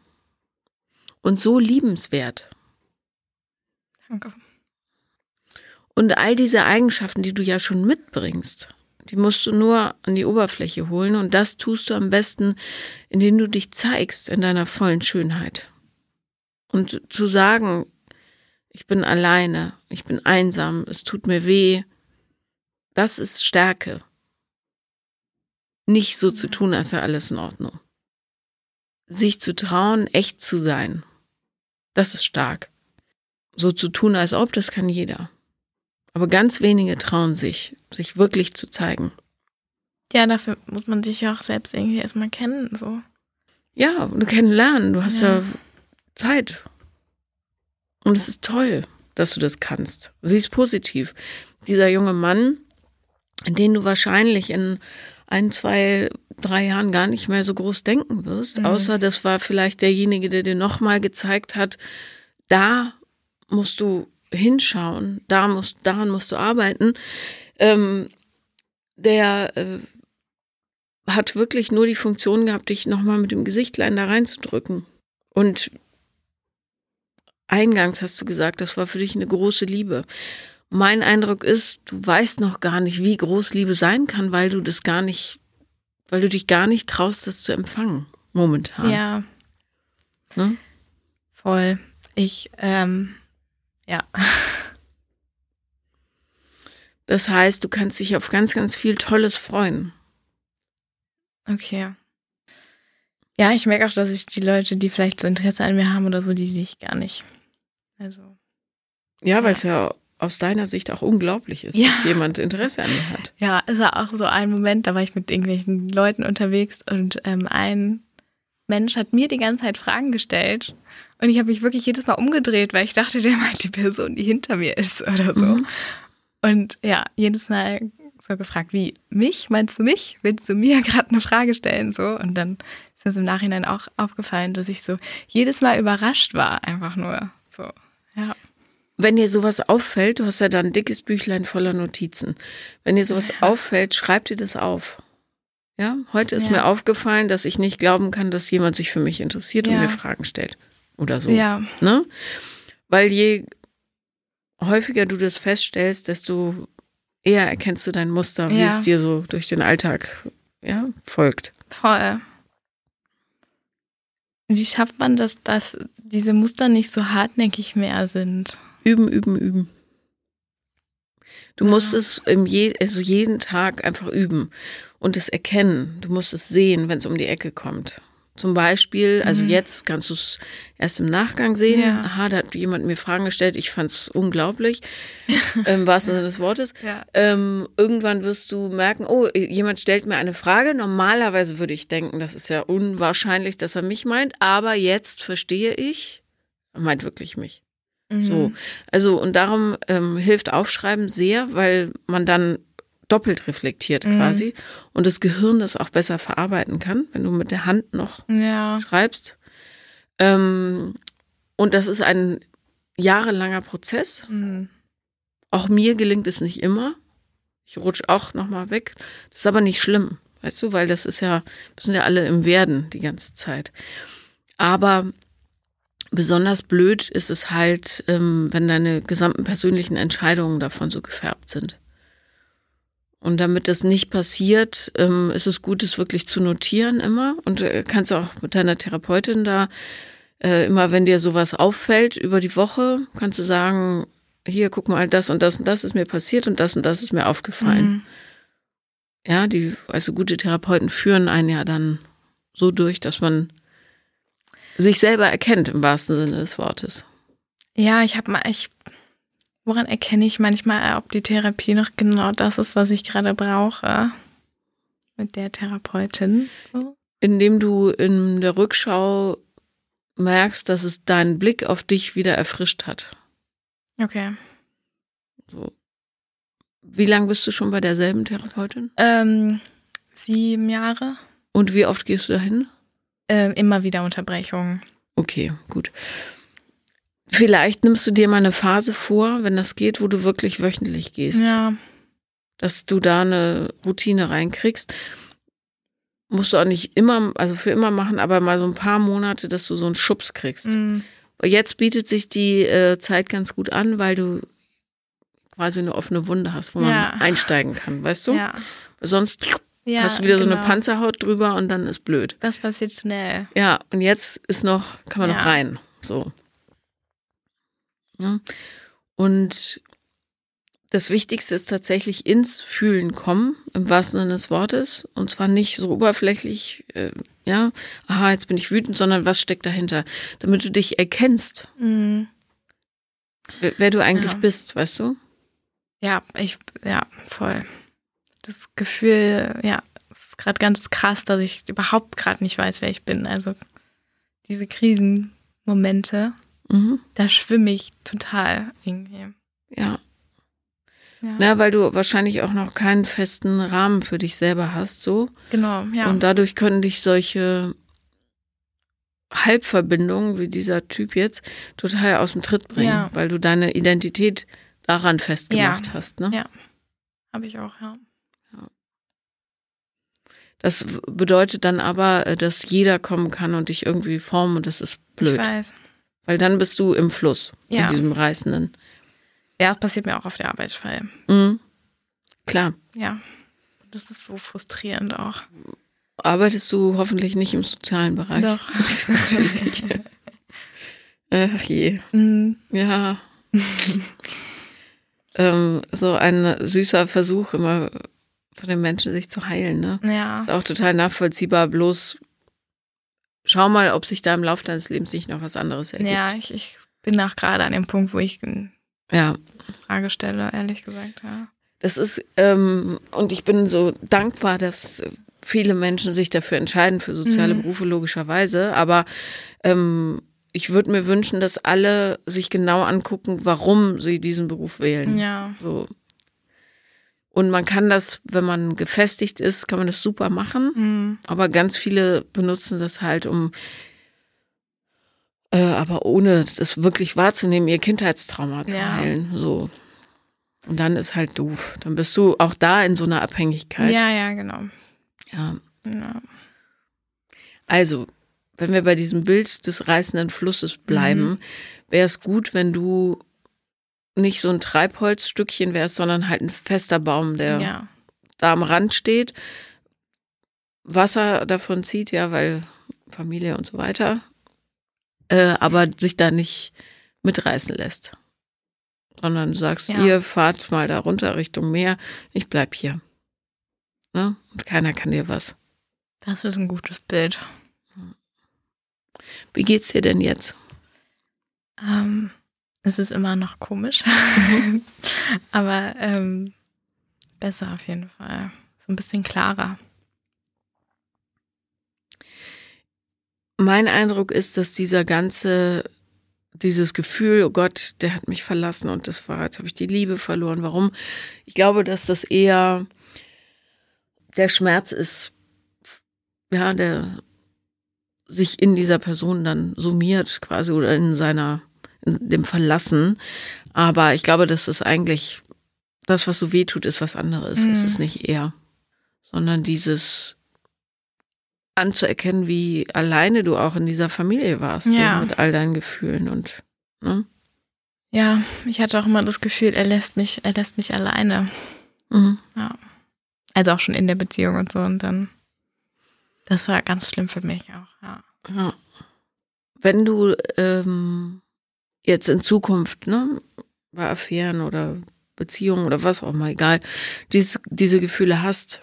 Und so liebenswert. Danke. Und all diese Eigenschaften, die du ja schon mitbringst, die musst du nur an die Oberfläche holen. Und das tust du am besten, indem du dich zeigst in deiner vollen Schönheit. Und zu sagen, ich bin alleine, ich bin einsam, es tut mir weh, Das ist Stärke. Nicht so zu tun, als sei alles in Ordnung. Sich zu trauen, echt zu sein. Das ist stark. So zu tun, als ob, das kann jeder. Aber ganz wenige trauen sich, sich wirklich zu zeigen. Ja, dafür muss man sich ja auch selbst irgendwie erstmal kennen, so. Ja, und kennenlernen. Du hast ja, ja Zeit. Und es ist toll, dass du das kannst. Sie ist positiv. Dieser junge Mann, den du wahrscheinlich in ein, zwei, drei Jahren gar nicht mehr so groß denken wirst, mhm. außer das war vielleicht derjenige, der dir nochmal gezeigt hat, da musst du hinschauen, da musst, daran musst du arbeiten. Ähm, der äh, hat wirklich nur die Funktion gehabt, dich nochmal mit dem Gesichtlein da reinzudrücken. Und eingangs hast du gesagt, das war für dich eine große Liebe. Mein Eindruck ist, du weißt noch gar nicht, wie groß Liebe sein kann, weil du das gar nicht, weil du dich gar nicht traust, das zu empfangen, momentan. Ja. Ne? Voll. Ich, ähm, ja. Das heißt, du kannst dich auf ganz, ganz viel Tolles freuen. Okay. Ja, ich merke auch, dass ich die Leute, die vielleicht so Interesse an mir haben oder so, die sehe ich gar nicht. Also. Ja, weil es ja. ja aus deiner Sicht auch unglaublich ist, ja. dass jemand Interesse an dir hat. Ja, ist ja auch so ein Moment, da war ich mit irgendwelchen Leuten unterwegs und ähm, ein Mensch hat mir die ganze Zeit Fragen gestellt und ich habe mich wirklich jedes Mal umgedreht, weil ich dachte, der meint die Person, die hinter mir ist oder so. Mhm. Und ja, jedes Mal so gefragt, wie mich? Meinst du mich? Willst du mir gerade eine Frage stellen? So und dann ist es im Nachhinein auch aufgefallen, dass ich so jedes Mal überrascht war, einfach nur so. Ja. Wenn dir sowas auffällt, du hast ja da ein dickes Büchlein voller Notizen. Wenn dir sowas ja. auffällt, schreib dir das auf. Ja, heute ist ja. mir aufgefallen, dass ich nicht glauben kann, dass jemand sich für mich interessiert ja. und mir Fragen stellt. Oder so. Ja. Ne? Weil je häufiger du das feststellst, desto eher erkennst du dein Muster, wie es dir so durch den Alltag ja, folgt. Voll. Wie schafft man das, dass diese Muster nicht so hartnäckig mehr sind? Üben, üben, üben. Du ja. musst es im je, also jeden Tag einfach üben und es erkennen. Du musst es sehen, wenn es um die Ecke kommt. Zum Beispiel, also mhm. jetzt kannst du es erst im Nachgang sehen. Ja. Aha, da hat jemand mir Fragen gestellt. Ich fand es unglaublich, im wahrsten Sinne des Wortes. Ja. Ähm, irgendwann wirst du merken, oh, jemand stellt mir eine Frage. Normalerweise würde ich denken, das ist ja unwahrscheinlich, dass er mich meint. Aber jetzt verstehe ich, er meint wirklich mich. Mhm. So, also und darum ähm, hilft Aufschreiben sehr, weil man dann doppelt reflektiert mhm. quasi und das Gehirn das auch besser verarbeiten kann, wenn du mit der Hand noch ja. schreibst. Ähm, und das ist ein jahrelanger Prozess. Mhm. Auch mir gelingt es nicht immer. Ich rutsche auch nochmal weg. Das ist aber nicht schlimm, weißt du, weil das ist ja, wir sind ja alle im Werden die ganze Zeit. Aber Besonders blöd ist es halt, ähm, wenn deine gesamten persönlichen Entscheidungen davon so gefärbt sind. Und damit das nicht passiert, ähm, ist es gut, es wirklich zu notieren immer. Und äh, kannst auch mit deiner Therapeutin da äh, immer, wenn dir sowas auffällt über die Woche, kannst du sagen, hier, guck mal, das und das und das ist mir passiert und das und das ist mir aufgefallen. Mhm. Ja, die, also gute Therapeuten führen einen ja dann so durch, dass man sich selber erkennt im wahrsten Sinne des Wortes. Ja, ich habe mal, ich, woran erkenne ich manchmal, ob die Therapie noch genau das ist, was ich gerade brauche mit der Therapeutin? So? Indem du in der Rückschau merkst, dass es deinen Blick auf dich wieder erfrischt hat. Okay. So. Wie lange bist du schon bei derselben Therapeutin? Ähm, sieben Jahre. Und wie oft gehst du dahin? Äh, immer wieder Unterbrechungen. Okay, gut. Vielleicht nimmst du dir mal eine Phase vor, wenn das geht, wo du wirklich wöchentlich gehst. Ja. Dass du da eine Routine reinkriegst. Musst du auch nicht immer, also für immer machen, aber mal so ein paar Monate, dass du so einen Schubs kriegst. Mhm. Jetzt bietet sich die äh, Zeit ganz gut an, weil du quasi eine offene Wunde hast, wo man ja. einsteigen kann, weißt du? Ja. Sonst ja, hast du wieder genau. so eine genau. Panzerhaut drüber und dann ist blöd. Das passiert schnell. Ja, und jetzt ist noch, kann man ja. noch rein. So. Ja. Und das Wichtigste ist tatsächlich ins Fühlen kommen, im wahrsten Sinne des Wortes. Und zwar nicht so oberflächlich, äh, ja, aha, jetzt bin ich wütend, sondern was steckt dahinter, damit du dich erkennst, Mhm. wer, wer du eigentlich Ja. bist, weißt du? Ja, ich, ja, voll. Das Gefühl, ja, es ist gerade ganz krass, dass ich überhaupt gerade nicht weiß, wer ich bin. Also diese Krisenmomente, Mhm. da schwimme ich total irgendwie. Ja. Ja, Na, weil du wahrscheinlich auch noch keinen festen Rahmen für dich selber hast, so. genau, ja. Und dadurch können dich solche Halbverbindungen, wie dieser Typ jetzt, total aus dem Tritt bringen, Ja. weil du deine Identität daran festgemacht Ja. hast. Ne? Ja. Habe ich auch, ja. Das bedeutet dann aber, äh, dass jeder kommen kann und dich irgendwie formen und das ist blöd. Ich weiß. Weil dann bist du im Fluss, Ja. in diesem reißenden. Ja, das passiert mir auch auf der Arbeit, weil, Mhm. Klar. ja, das ist so frustrierend auch. Arbeitest du hoffentlich nicht im sozialen Bereich? Doch. Ach je. Mhm. Ja. ähm, so ein süßer Versuch, immer von den Menschen sich zu heilen, ne? Ja. Ist auch total nachvollziehbar, bloß schau mal, ob sich da im Laufe deines Lebens nicht noch was anderes ergibt. Ja, ich, ich bin auch gerade an dem Punkt, wo ich eine Ja, Frage stelle, ehrlich gesagt, ja. das ist, ähm, und ich bin so dankbar, dass viele Menschen sich dafür entscheiden, für soziale Mhm. Berufe logischerweise, aber ähm, ich würde mir wünschen, dass alle sich genau angucken, warum sie diesen Beruf wählen. Ja. So. Und man kann das, wenn man gefestigt ist, kann man das super machen. Mhm. Aber ganz viele benutzen das halt, um, äh, aber ohne das wirklich wahrzunehmen, ihr Kindheitstrauma zu Ja. heilen. So. Und dann ist halt doof. Dann bist du auch da in so einer Abhängigkeit. Ja, ja, genau. ja. Ja. Also, wenn wir bei diesem Bild des reißenden Flusses bleiben, wäre es gut, wenn du nicht so ein Treibholzstückchen wärst, sondern halt ein fester Baum, der ja. da am Rand steht, Wasser davon zieht, ja, weil Familie und so weiter, äh, aber sich da nicht mitreißen lässt. Sondern du sagst, Ja. ihr fahrt mal da runter Richtung Meer, ich bleib hier. Ne? Und keiner kann dir was. Das ist ein gutes Bild. Wie geht's dir denn jetzt? Ähm, es ist immer noch komisch. Aber ähm, besser auf jeden Fall. So ein bisschen klarer. Mein Eindruck ist, dass dieser ganze, dieses Gefühl, oh Gott, der hat mich verlassen und das war, jetzt habe ich die Liebe verloren. Warum? Ich glaube, dass das eher der Schmerz ist, ja, der sich in dieser Person dann summiert quasi oder in seiner, in dem Verlassen. Aber ich glaube, dass das eigentlich, das, was so weh tut, ist was anderes. Es Mhm. ist nicht er, sondern dieses anzuerkennen, wie alleine du auch in dieser Familie warst, Ja. so mit all deinen Gefühlen und ne? Ja, ich hatte auch immer das Gefühl, er lässt mich, er lässt mich alleine. Mhm. Ja. Also auch schon in der Beziehung und so. Und dann, das war ganz schlimm für mich auch, ja. Ja. Wenn du ähm, jetzt in Zukunft, ne, bei Affären oder Beziehungen oder was auch immer, egal, dies, diese Gefühle hast,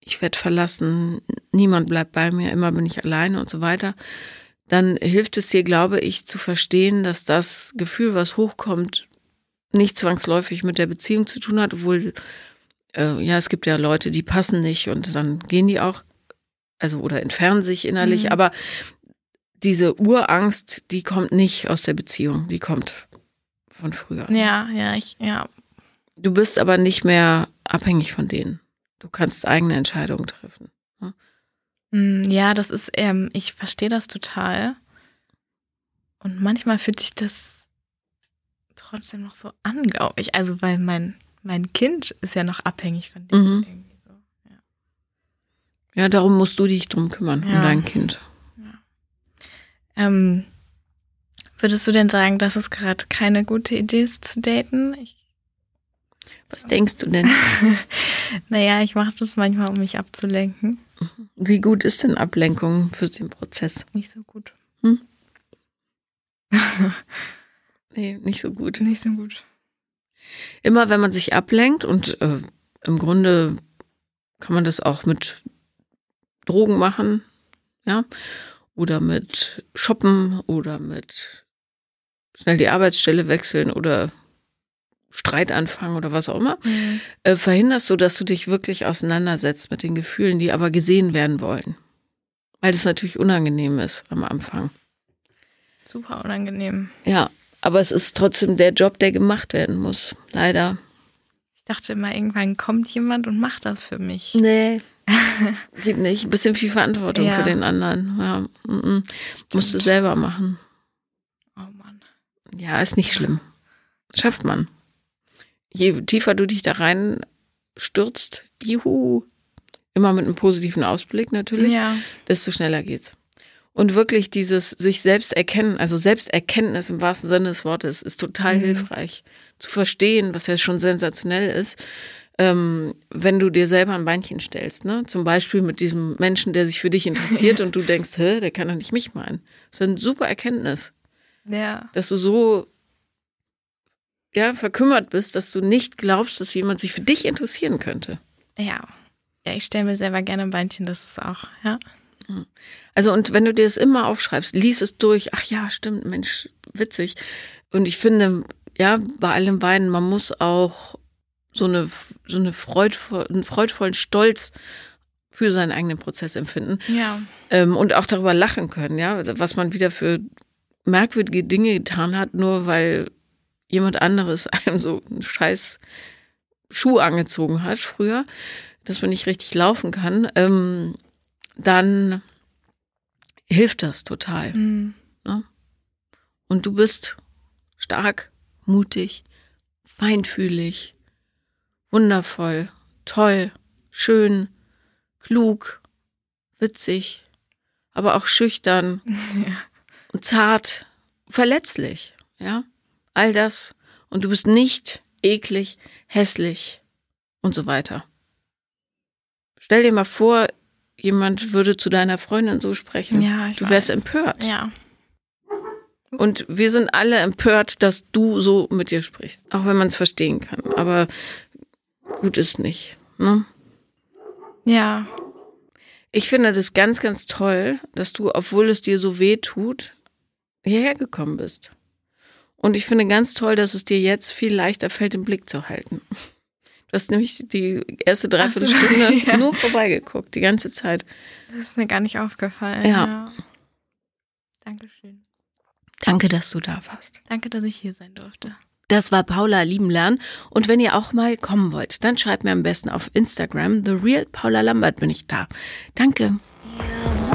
ich werde verlassen, niemand bleibt bei mir, immer bin ich alleine und so weiter, dann hilft es dir, glaube ich, zu verstehen, dass das Gefühl, was hochkommt, nicht zwangsläufig mit der Beziehung zu tun hat, obwohl, äh, ja, es gibt ja Leute, die passen nicht und dann gehen die auch, also oder entfernen sich innerlich, Mhm. aber diese Urangst, die kommt nicht aus der Beziehung, die kommt von früher. Ja, ja, ich, ja. Du bist aber nicht mehr abhängig von denen. Du kannst eigene Entscheidungen treffen. Mm, Ja, das ist, ähm, ich verstehe das total. Und manchmal fühlt sich das trotzdem noch so an, glaube ich. Also, weil mein, mein Kind ist ja noch abhängig von dem. Mhm. Irgendwie so. ja. Ja, darum musst du dich drum kümmern, um Ja. dein Kind. Ähm, würdest du denn sagen, dass es gerade keine gute Idee ist zu daten? Ich, Was denkst du denn? naja, ich mache das manchmal, um mich abzulenken. Wie gut ist denn Ablenkung für den Prozess? Nicht so gut. Nee, nicht so gut. Nicht so gut. immer wenn man sich ablenkt und äh, im Grunde kann man das auch mit Drogen machen, ja, oder mit Shoppen oder mit schnell die Arbeitsstelle wechseln oder Streit anfangen oder was auch immer, mhm. äh, verhinderst du, dass du dich wirklich auseinandersetzt mit den Gefühlen, die aber gesehen werden wollen. Weil das natürlich unangenehm ist am Anfang. Super unangenehm. Ja, aber es ist trotzdem der Job, der gemacht werden muss. Leider. Ich dachte immer, irgendwann kommt jemand und macht das für mich. Nee. Geht nicht. Ein bisschen viel Verantwortung ja. für den anderen. Ja. Mm. Musst du selber machen. Oh Mann. Ja, ist nicht schlimm. Schafft man. Je tiefer du dich da rein stürzt, juhu, immer mit einem positiven Ausblick natürlich, ja. desto schneller geht's. Und wirklich dieses sich selbst erkennen, also Selbsterkenntnis im wahrsten Sinne des Wortes, ist total mhm. hilfreich zu verstehen, was ja schon sensationell ist, ähm, wenn du dir selber ein Beinchen stellst. Ne? Zum Beispiel mit diesem Menschen, der sich für dich interessiert und du denkst, Hä, der kann doch nicht mich meinen. Das ist eine super Erkenntnis. Ja. Dass du so ja, verkümmert bist, dass du nicht glaubst, dass jemand sich für dich interessieren könnte. Ja. Ja, ich stelle mir selber gerne ein Beinchen, das ist auch, ja. Also, und wenn du dir das immer aufschreibst, lies es durch, ach ja, stimmt, Mensch, witzig. Und ich finde, ja, bei allem Weinen, man muss auch so eine, so eine freudvoll, einen freudvollen Stolz für seinen eigenen Prozess empfinden. Ja. Ähm, und auch darüber lachen können, ja, was man wieder für merkwürdige Dinge getan hat, nur weil jemand anderes einem so einen scheiß Schuh angezogen hat früher, dass man nicht richtig laufen kann, ähm, dann hilft das total. Mhm. Ne? Und du bist stark, mutig, feinfühlig, wundervoll, toll, schön, klug, witzig, aber auch schüchtern ja. und zart, verletzlich, ja. All das. Und du bist nicht eklig, hässlich und so weiter. Stell dir mal vor, jemand würde zu deiner Freundin so sprechen. Ja, ich du wärst weiß. empört. Ja. Und wir sind alle empört, dass du so mit dir sprichst. Auch wenn man es verstehen kann. Aber gut ist nicht. Ne? Ja. Ich finde das ganz, ganz toll, dass du, obwohl es dir so weh tut, hierher gekommen bist. Und ich finde ganz toll, dass es dir jetzt viel leichter fällt, den Blick zu halten. Du hast nämlich die erste Dreiviertelstunde so, ja. nur vorbeigeguckt, die ganze Zeit. Das ist mir gar nicht aufgefallen. Ja. ja. Dankeschön. Danke, dass du da warst. Danke, dass ich hier sein durfte. Das war Paula Liebenlern. Und wenn ihr auch mal kommen wollt, dann schreibt mir am besten auf Instagram. The Real Paula Lambert bin ich da. Danke. Ja.